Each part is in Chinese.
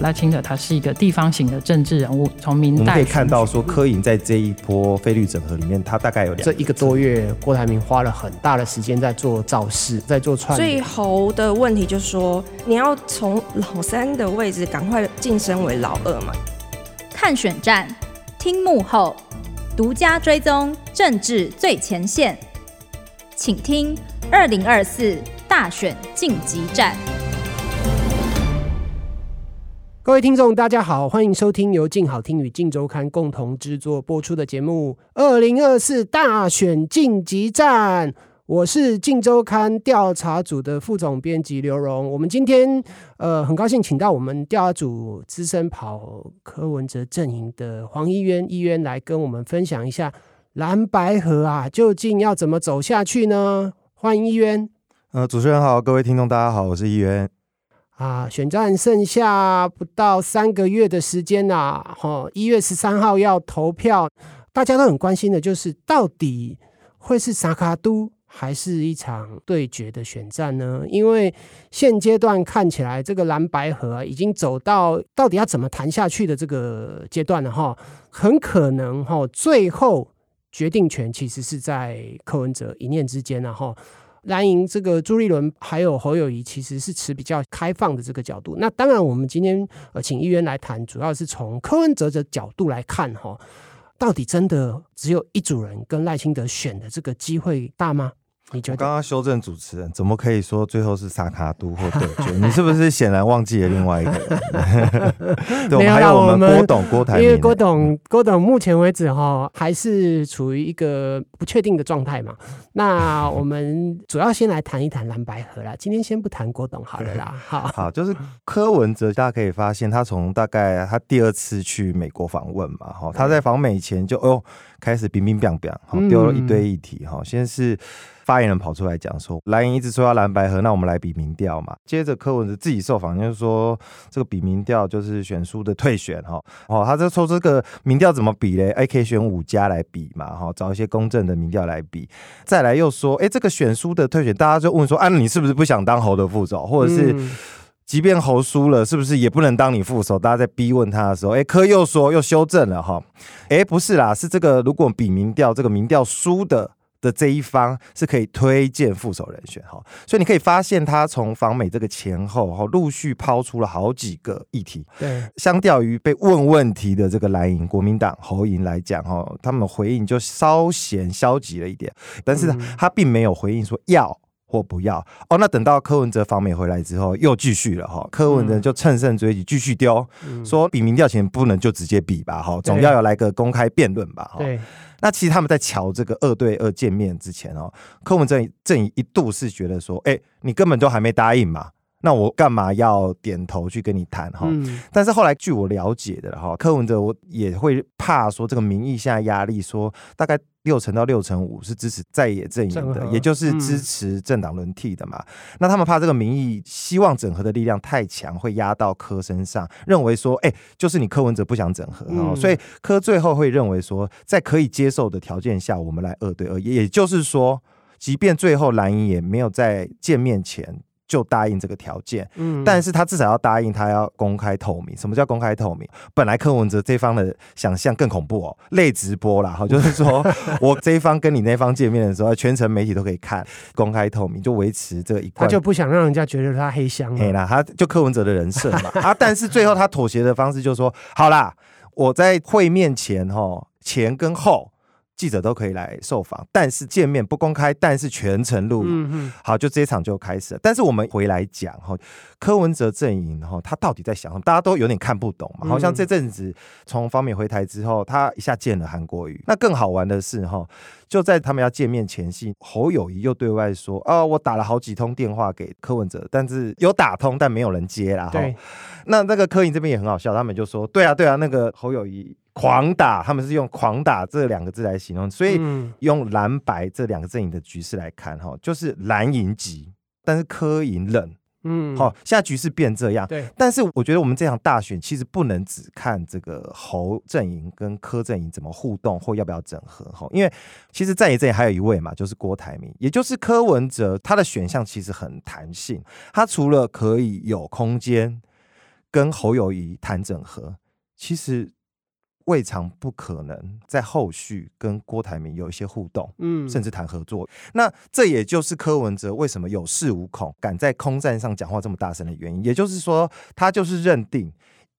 赖清德他是一个地方型的政治人物，从明代我们可以看到说，柯颖在这一波费率整合里面，他大概有这一个多月，郭台铭花了很大的时间在做造势，在做串。最后的问题就是说，你要从老三的位置赶快晋升为老二嘛？看选战，听幕后，独家追踪政治最前线，请听二零二四大选晋级战。各位听众，大家好，欢迎收听由镜好听与镜周刊共同制作播出的节目《二零二四大选晋级战》。我是镜周刊调查组的副总编辑刘荣。我们今天呃很高兴请到我们调查组资深跑柯文哲阵营的黄一渊一渊来跟我们分享一下蓝白河啊，究竟要怎么走下去呢？欢迎一渊。呃，主持人好，各位听众大家好，我是一渊。啊，选战剩下不到三个月的时间呐，哈，一月十三号要投票，大家都很关心的就是到底会是萨卡都还是一场对决的选战呢？因为现阶段看起来，这个蓝白合已经走到到底要怎么谈下去的这个阶段了哈，很可能哈，最后决定权其实是在柯文哲一念之间然后。蓝营这个朱立伦还有侯友谊其实是持比较开放的这个角度。那当然，我们今天呃请议员来谈，主要是从柯文哲的角度来看哈，到底真的只有一组人跟赖清德选的这个机会大吗？你觉得？刚刚修正主持人，怎么可以说最后是萨卡都或对决？你是不是显然忘记了另外一个人？对，还有我们郭董郭台铭，因为郭董郭董目前为止哈还是处于一个不确定的状态嘛。那我们主要先来谈一谈蓝白合啦。今天先不谈郭董好了啦。好，好，就是柯文哲，大家可以发现他从大概他第二次去美国访问嘛，哈，他在访美前就哦开始乒乒乓乓，好丢了一堆议题哈，先是。发言人跑出来讲说，蓝营一直说要蓝白合，那我们来比民调嘛。接着柯文哲自己受访，就是说这个比民调就是选书的退选哈。哦，他就说这个民调怎么比嘞？哎，可以选五家来比嘛，哈，找一些公正的民调来比。再来又说，哎，这个选书的退选，大家就问说，啊，你是不是不想当侯的副手？或者是，即便侯输了，是不是也不能当你副手？大家在逼问他的时候，哎，柯又说又修正了哈。哎，不是啦，是这个如果比民调，这个民调输的。的这一方是可以推荐副手人选哈，所以你可以发现他从访美这个前后哈，陆续抛出了好几个议题。对，相较于被问问题的这个蓝营国民党侯莹来讲哈，他们回应就稍显消极了一点，但是他并没有回应说要或不要哦。那等到柯文哲访美回来之后，又继续了哈，柯文哲就乘胜追击，继续丢说比民调前不能就直接比吧哈，总要有来个公开辩论吧哈。对。那其实他们在瞧这个二对二见面之前哦，柯文哲阵营一度是觉得说，哎，你根本都还没答应嘛，那我干嘛要点头去跟你谈哈？但是后来据我了解的哈，柯文哲我也会怕说这个民意下压力，说大概。六成到六成五是支持在野阵营的，也就是支持政党轮替的嘛。那他们怕这个民意希望整合的力量太强，会压到柯身上，认为说，哎，就是你柯文哲不想整合，哦，所以柯最后会认为说，在可以接受的条件下，我们来二对二，也就是说，即便最后蓝营也没有在见面前。就答应这个条件，嗯，但是他至少要答应，他要公开透明。什么叫公开透明？本来柯文哲这方的想象更恐怖哦，类直播啦，哈，就是说 我这一方跟你那方见面的时候，全程媒体都可以看，公开透明，就维持这个一贯。他就不想让人家觉得他黑箱，黑啦，他就柯文哲的人设嘛，啊，但是最后他妥协的方式就是说，好啦，我在会面前哈，前跟后。记者都可以来受访，但是见面不公开，但是全程录。影嗯，好，就这一场就开始了。但是我们回来讲哈，柯文哲阵营哈，他到底在想什么？大家都有点看不懂嘛。好像这阵子从访美回台之后，他一下见了韩国瑜。那更好玩的是哈，就在他们要见面前夕，侯友谊又对外说啊，我打了好几通电话给柯文哲，但是有打通，但没有人接啦。对，那那个柯颖这边也很好笑，他们就说，对啊对啊，那个侯友宜。狂打，他们是用“狂打”这两个字来形容，所以用蓝白这两个阵营的局势来看，哈，就是蓝营急，但是柯赢冷，嗯，好，现在局势变这样，对。但是我觉得我们这场大选其实不能只看这个侯阵营跟柯阵营怎么互动或要不要整合，哈，因为其实在野阵营还有一位嘛，就是郭台铭，也就是柯文哲，他的选项其实很弹性，他除了可以有空间。跟侯友谊谈整合，其实。未尝不可能在后续跟郭台铭有一些互动，嗯，甚至谈合作。那这也就是柯文哲为什么有恃无恐，敢在空战上讲话这么大声的原因。也就是说，他就是认定，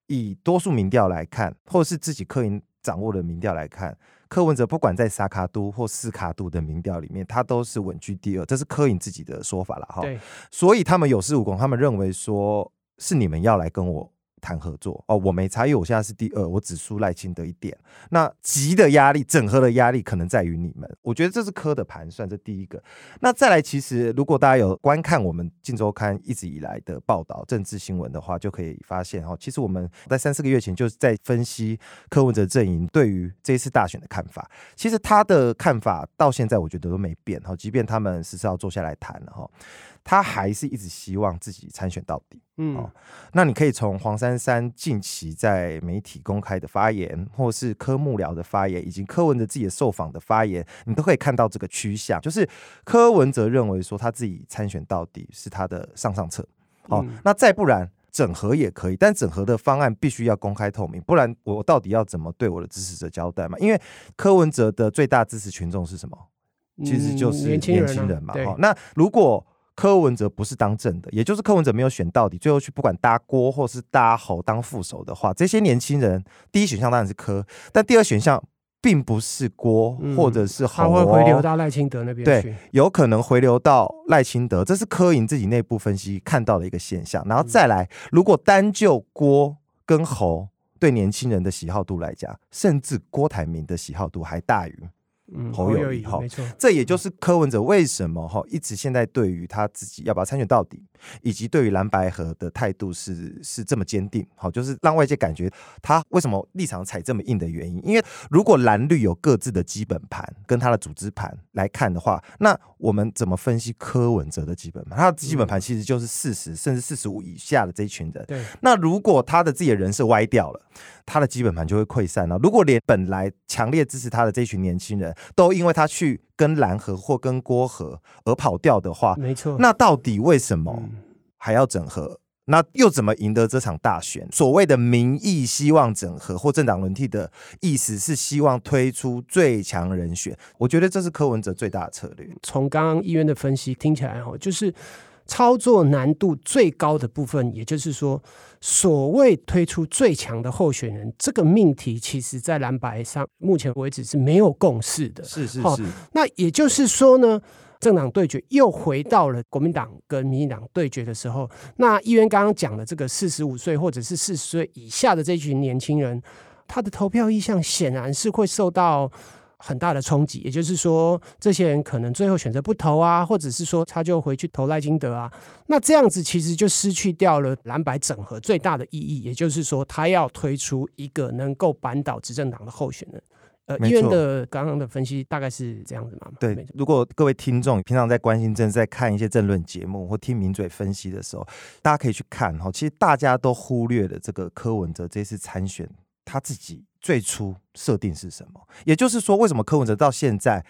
以多数民调来看，或是自己柯营掌握的民调来看，柯文哲不管在三脚督或斯卡都的民调里面，他都是稳居第二。这是柯影自己的说法了哈。对，所以他们有恃无恐，他们认为说是你们要来跟我。谈合作哦，我没差，因为我现在是第二，我只输赖清德一点。那急的压力、整合的压力，可能在于你们。我觉得这是柯的盘算，这第一个。那再来，其实如果大家有观看我们镜周刊一直以来的报道、政治新闻的话，就可以发现哦，其实我们在三四个月前就是在分析柯文哲阵营对于这一次大选的看法。其实他的看法到现在我觉得都没变哈，即便他们是是要坐下来谈了哈。他还是一直希望自己参选到底，嗯，哦，那你可以从黄珊珊近期在媒体公开的发言，或是柯幕僚的发言，以及柯文哲自己的受访的发言，你都可以看到这个趋向，就是柯文哲认为说他自己参选到底是他的上上策，哦，嗯，那再不然整合也可以，但整合的方案必须要公开透明，不然我到底要怎么对我的支持者交代嘛？因为柯文哲的最大支持群众是什么？其实就是年轻人嘛，哈，那如果柯文哲不是当正的，也就是柯文哲没有选到底，最后去不管搭郭或是搭侯当副手的话，这些年轻人第一选项当然是柯，但第二选项并不是郭或者是侯，哦，他会回流到赖清德那边去，对，有可能回流到赖清德，这是柯营自己内部分析看到的一个现象。然后再来，如果单就郭跟侯对年轻人的喜好度来讲，甚至郭台铭的喜好度还大于。嗯，侯友宜哈，没错，这也就是柯文哲为什么哈一直现在对于他自己要不要参选到底，以及对于蓝白河的态度是是这么坚定，好，就是让外界感觉他为什么立场踩这么硬的原因。因为如果蓝绿有各自的基本盘跟他的组织盘来看的话，那我们怎么分析柯文哲的基本盘？他的基本盘其实就是四十甚至四十五以下的这一群人。对，那如果他的自己的人设歪掉了，他的基本盘就会溃散了。如果连本来强烈支持他的这群年轻人，都因为他去跟蓝河或跟郭河而跑掉的话，没错。那到底为什么还要整合？那又怎么赢得这场大选？所谓的民意希望整合或政党轮替的意思是希望推出最强人选。我觉得这是柯文哲最大的策略。从刚刚议员的分析听起来，哈，就是。操作难度最高的部分，也就是说，所谓推出最强的候选人这个命题，其实在蓝白上目前为止是没有共识的。是是是。那也就是说呢，政党对决又回到了国民党跟民进党对决的时候。那议员刚刚讲的这个四十五岁或者是四十岁以下的这群年轻人，他的投票意向显然是会受到。很大的冲击，也就是说，这些人可能最后选择不投啊，或者是说他就回去投赖金德啊。那这样子其实就失去掉了蓝白整合最大的意义，也就是说，他要推出一个能够扳倒执政党的候选人。呃，医院的刚刚的分析大概是这样子吗？对，如果各位听众平常在关心政治，在看一些政论节目或听名嘴分析的时候，大家可以去看哈。其实大家都忽略了这个柯文哲这次参选他自己。最初设定是什么？也就是说，为什么柯文哲到现在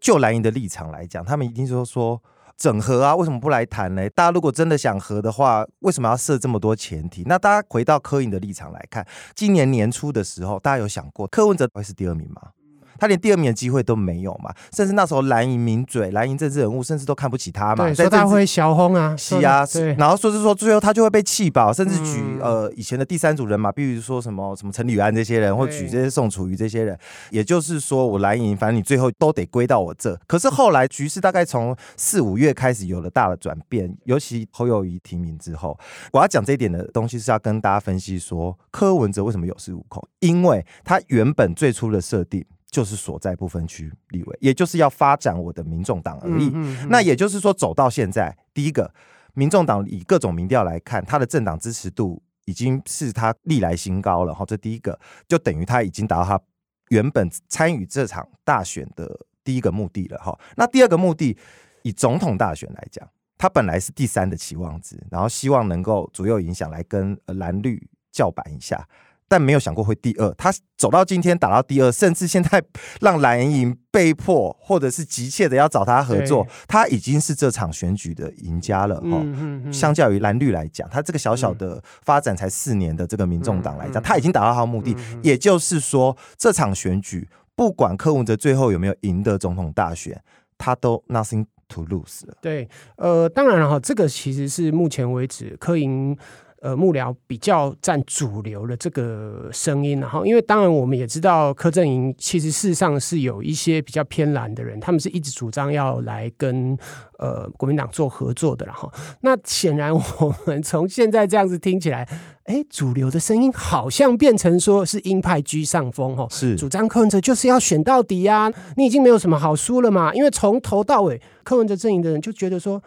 就蓝营的立场来讲，他们一定说说整合啊，为什么不来谈呢？大家如果真的想合的话，为什么要设这么多前提？那大家回到柯颖的立场来看，今年年初的时候，大家有想过柯文哲会是第二名吗？他连第二名的机会都没有嘛，甚至那时候蓝营名嘴、蓝营政治人物，甚至都看不起他嘛。对，说他会小红啊，是啊，对。然后说是说最后他就会被气爆，甚至举、嗯、呃以前的第三组人嘛，比如说什么什么陈履安这些人，或举这些宋楚瑜这些人。也就是说，我蓝营反正你最后都得归到我这。可是后来局势大概从四五月开始有了大的转变，尤其侯友谊提名之后，我要讲这一点的东西是要跟大家分析说，柯文哲为什么有恃无恐，因为他原本最初的设定。就是所在不分区立委，也就是要发展我的民众党而已。嗯嗯嗯。那也就是说，走到现在，第一个，民众党以各种民调来看，他的政党支持度已经是他历来新高了。哈，这第一个，就等于他已经达到他原本参与这场大选的第一个目的了。哈，那第二个目的，以总统大选来讲，他本来是第三的期望值，然后希望能够左右影响来跟蓝绿叫板一下。但没有想过会第二。他走到今天打到第二，甚至现在让蓝营被迫或者是急切的要找他合作，他已经是这场选举的赢家了。哈、嗯，相较于蓝绿来讲，他这个小小的发展才四年的这个民众党来讲，他已经达到他的目的。也就是说，这场选举不管柯文哲最后有没有赢得总统大选，他都 nothing to lose 了。对，呃，当然了哈，这个其实是目前为止柯营。呃，幕僚比较占主流的这个声音，然后，因为当然我们也知道柯震营其实事实上是有一些比较偏蓝的人，他们是一直主张要来跟呃国民党做合作的，然后，那显然我们从现在这样子听起来，哎，主流的声音好像变成说是鹰派居上风，哦，是主张柯文哲就是要选到底呀，你已经没有什么好输了嘛，因为从头到尾柯文哲阵营的人就觉得说。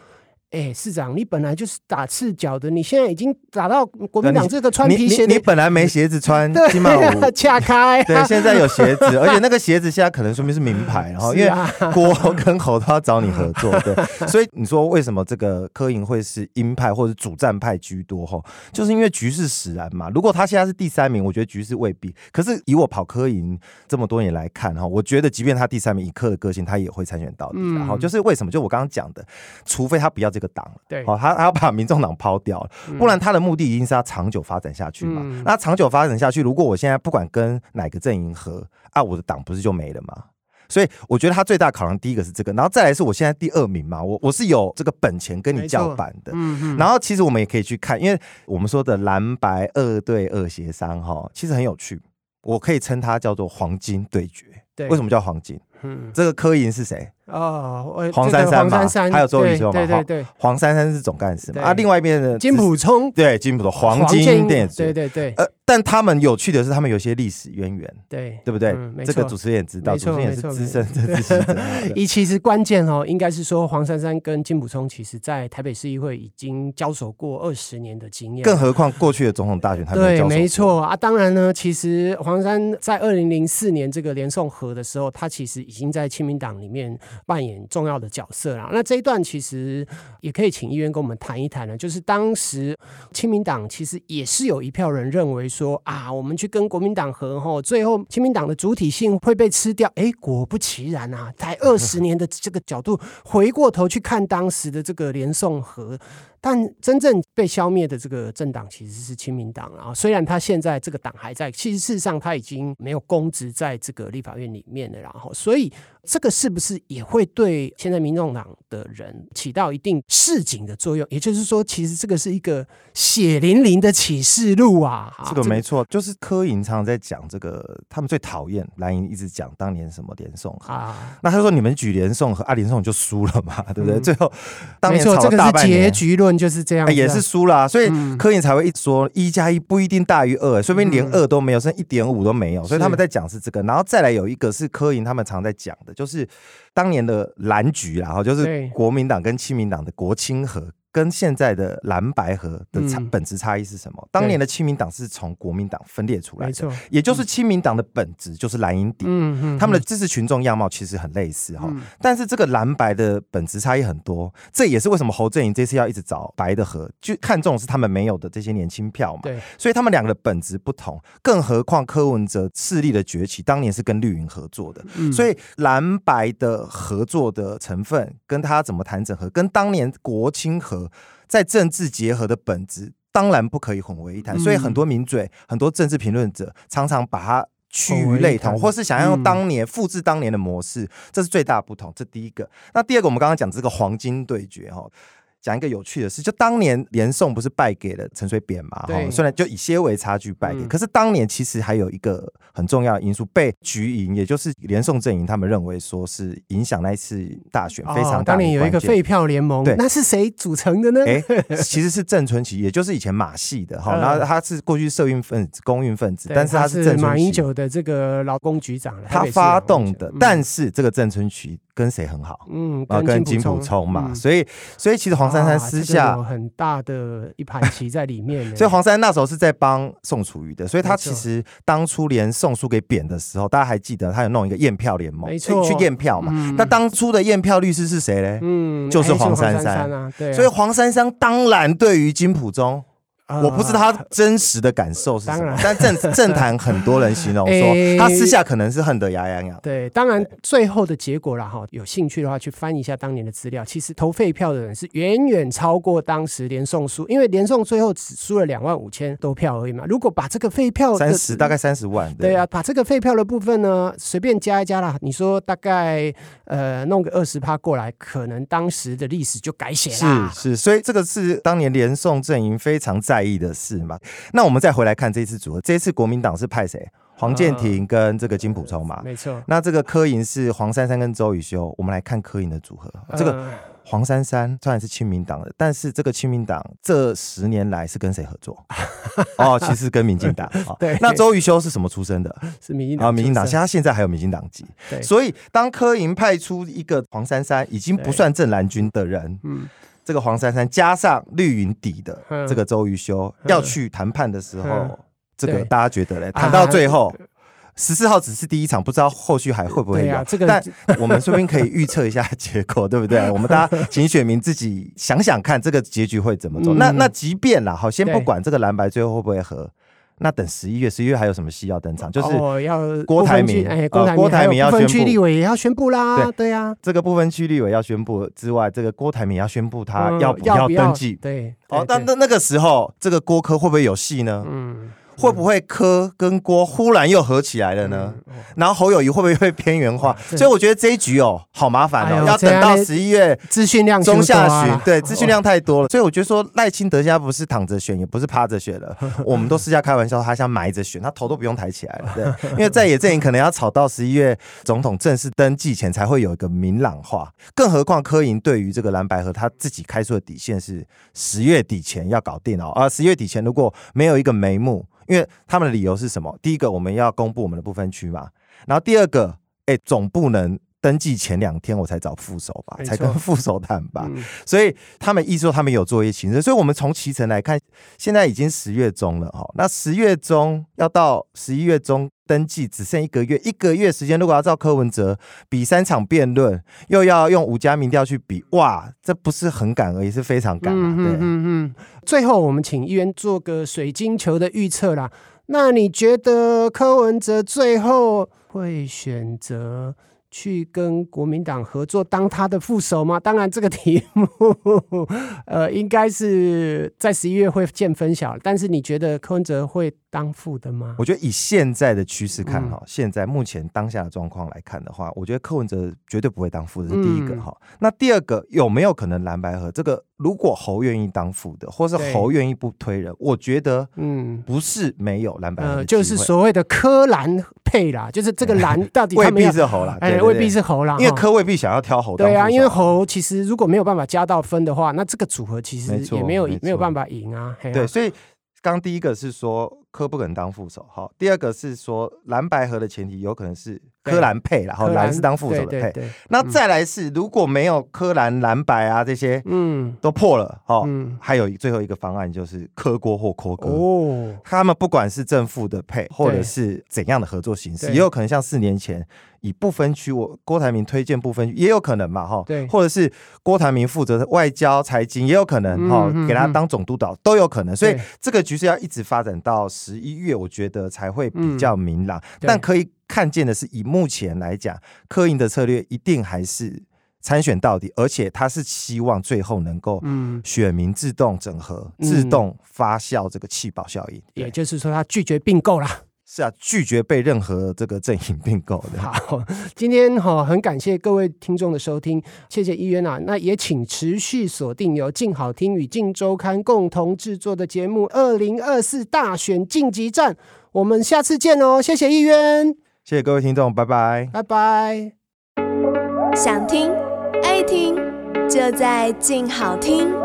哎，市长，你本来就是打赤脚的，你现在已经打到国民党这个穿皮鞋你你，你本来没鞋子穿，起码我 恰开、啊。对，现在有鞋子，而且那个鞋子现在可能说明是名牌，然后因为郭跟侯都要找你合作，对，所以你说为什么这个柯营会是鹰派或者主战派居多？哈，就是因为局势使然嘛。如果他现在是第三名，我觉得局势未必。可是以我跑柯营这么多年来看，哈，我觉得即便他第三名，以柯的个性，他也会参选到底。然后就是为什么？就我刚刚讲的，除非他不要这个党，对，好，他他要把民众党抛掉了，不然他的目的一定是要长久发展下去嘛。嗯、那长久发展下去，如果我现在不管跟哪个阵营合啊，我的党不是就没了吗？所以我觉得他最大考量第一个是这个，然后再来是我现在第二名嘛，我我是有这个本钱跟你叫板的。嗯嗯。然后其实我们也可以去看，因为我们说的蓝白二对二协商哈，其实很有趣，我可以称它叫做黄金对决。对，为什么叫黄金？嗯，这个柯银是谁？哦，黄珊珊嘛，还有周瑜修嘛，对对对，黄珊珊是总干事嘛，啊，另外一边的金普聪，对，金普聪黄金电子，对对对，呃，但他们有趣的是，他们有些历史渊源，对，对不对？这个主持人也知道，主持人也是资深政治记者。一其实关键哦，应该是说黄珊珊跟金普聪，其实在台北市议会已经交手过二十年的经验，更何况过去的总统大选，他对，没错。啊。当然呢，其实黄珊在二零零四年这个连宋和的时候，他其实已经在亲民党里面扮演重要的角色啦，那这一段其实也可以请议员跟我们谈一谈呢。就是当时亲民党其实也是有一票人认为说啊，我们去跟国民党合后，最后亲民党的主体性会被吃掉。哎，果不其然啊，在二十年的这个角度回过头去看当时的这个连宋合。但真正被消灭的这个政党其实是亲民党啊，虽然他现在这个党还在，其实事实上他已经没有公职在这个立法院里面了。然后，所以这个是不是也会对现在民众党的人起到一定示警的作用？也就是说，其实这个是一个血淋淋的启示录啊！这个没错，就是柯银常在讲这个，他们最讨厌蓝营一直讲当年什么连宋啊，那他说你们举连宋和啊，连宋就输了嘛，对不对？嗯、最后当年吵了大半年，这个是结局论。就是这样，也是输了，所以柯营才会一直说一加一不一定大于二，说明连二都没有，剩一点五都没有，所以他们在讲是这个。然后再来有一个是柯营他们常在讲的，就是当年的蓝局，然后就是国民党跟亲民党的国亲合。跟现在的蓝白河的差本质差异是什么？当年的亲民党是从国民党分裂出来的，也就是亲民党的本质就是蓝营底，嗯他们的支持群众样貌其实很类似哈，但是这个蓝白的本质差异很多，这也是为什么侯振营这次要一直找白的合，就看中是他们没有的这些年轻票嘛，对，所以他们两个的本质不同，更何况柯文哲势力的崛起，当年是跟绿营合作的，所以蓝白的合作的成分跟他怎么谈整合，跟当年国青合。在政治结合的本质，当然不可以混为一谈。所以很多名嘴、很多政治评论者常常把它趋于类同，或是想要用当年复制当年的模式，这是最大不同。这第一个。那第二个，我们刚刚讲这个黄金对决哈。讲一个有趣的事，就当年连宋不是败给了陈水扁嘛？哈，虽然就以些微差距败给，嗯、可是当年其实还有一个很重要的因素，被局营，也就是连宋阵营，他们认为说是影响那一次大选非常大、哦。当年有一个废票联盟，对，那是谁组成的呢？哎、欸，其实是郑春琪，也就是以前马系的哈，然后他是过去社运分子、公运分子，但是他是马英九的这个劳工局长，他发动的。嗯、但是这个郑春琪跟谁很好？嗯，跟金普聪嘛，嗯、所以所以其实黄。珊珊私下、有很大的一盘棋在里面，所以黄珊珊那时候是在帮宋楚瑜的，所以他其实当初连宋书给扁的时候，大家还记得他有弄一个验票联盟，没错，去验票嘛。嗯、那当初的验票律师是谁嘞？嗯，就是黄珊珊啊。对啊，所以黄珊珊当然对于金溥聪我不知道他真实的感受是什么，但政 政坛很多人形容说，欸、他私下可能是恨得牙痒痒。对，当然最后的结果了哈，有兴趣的话去翻一下当年的资料，其实投废票的人是远远超过当时连胜输，因为连胜最后只输了两万五千多票而已嘛。如果把这个废票三十大概三十万，对，对啊，把这个废票的部分呢随便加一加啦，你说大概呃弄个二十趴过来，可能当时的历史就改写了。是是，所以这个是当年连胜阵营非常在意的事嘛。那我们再回来看这次组合，这次国民党是派谁？黄建庭跟这个金普聪嘛，没错。那这个柯银是黄珊珊跟周宇修。我们来看柯银的组合，这个黄珊珊虽然是亲民党的，但是这个亲民党这十年来是跟谁合作？哦，其实跟民进党。对。那周宇修是什么出身的？是民进党。啊，民进党。现在现在还有民进党籍。对。所以当柯银派出一个黄珊珊，已经不算正蓝军的人，嗯。这个黄珊珊加上绿云底的这个周瑜修要去谈判的时候，这个大家觉得嘞？谈到最后，十四号只是第一场，不知道后续还会不会有。但 我们说不定可以预测一下结果，对不对？我们大家请选民自己想想看，这个结局会怎么走。那那即便啦，好，先不管这个蓝白最后会不会合。那等十一月，十一月还有什么戏要登场？就是要郭台铭，哎，郭台铭要宣布，区立委也要宣布啦。对对呀，这个部分区立委要宣布之外，这个郭台铭要宣布他要不要登记？对，哦，但那那个时候，这个郭柯会不会有戏呢？嗯。会不会柯跟郭忽然又合起来了呢？然后侯友谊会不会会边缘化？所以我觉得这一局哦，好麻烦哦，要等到十一月资讯量中下旬，对，资讯量太多了。所以我觉得说赖清德现在不是躺着选，也不是趴着选了。我们都私下开玩笑，他像埋着选，他头都不用抬起来了。对，因为在野阵营可能要吵到十一月总统正式登记前才会有一个明朗化。更何况柯营对于这个蓝白合他自己开出的底线是十月底前要搞定哦。啊，十月底前如果没有一个眉目。因为他们的理由是什么？第一个，我们要公布我们的不分区嘛。然后第二个，哎，总不能登记前两天我才找副手吧，才跟副手谈吧。所以他们意思说他们有做一些行程。所以我们从骑程来看，现在已经十月中了哈。那十月中要到十一月中。登记只剩一个月，一个月时间，如果要照柯文哲比三场辩论，又要用五家民调去比，哇，这不是很赶而已，是非常赶嘛。对，嗯嗯。最后，我们请议员做个水晶球的预测啦。那你觉得柯文哲最后会选择？去跟国民党合作当他的副手吗？当然，这个题目，呃，应该是在十一月会见分晓。但是，你觉得柯文哲会当副的吗？我觉得以现在的趋势看哈，嗯、现在目前当下的状况来看的话，我觉得柯文哲绝对不会当副的，是第一个哈。嗯、那第二个有没有可能蓝白合？这个如果侯愿意当副的，或是侯愿意不推人，我觉得嗯，不是没有蓝白合、呃，就是所谓的柯蓝配啦，就是这个蓝 到底未必是侯啦。未必是侯啦，因为柯未必想要挑侯。对啊，因为侯其实如果没有办法加到分的话，那这个组合其实也没有没，没有办法赢啊。啊对，所以刚第一个是说柯不可能当副手，好，第二个是说蓝白合的前提有可能是。柯蓝配，然后蓝是当副手的配。那再来是，如果没有柯蓝蓝白啊这些，嗯，都破了哦。还有最后一个方案就是柯郭或柯哥哦，他们不管是正副的配，或者是怎样的合作形式，也有可能像四年前以不分区，我郭台铭推荐不分区，也有可能嘛哈。对，或者是郭台铭负责外交财经，也有可能哈，给他当总督导都有可能。所以这个局势要一直发展到十一月，我觉得才会比较明朗。但可以。看见的是，以目前来讲，柯印的策略一定还是参选到底，而且他是希望最后能够，选民自动整合、嗯、自动发酵这个弃保效应。也就是说，他拒绝并购啦。是啊，拒绝被任何这个阵营并购的。好，今天哈很感谢各位听众的收听，谢谢议员啊。那也请持续锁定由静好听与静周刊共同制作的节目《二零二四大选晋级战》，我们下次见哦。谢谢议员。谢谢各位听众，拜拜，拜拜。想听爱听，就在静好听。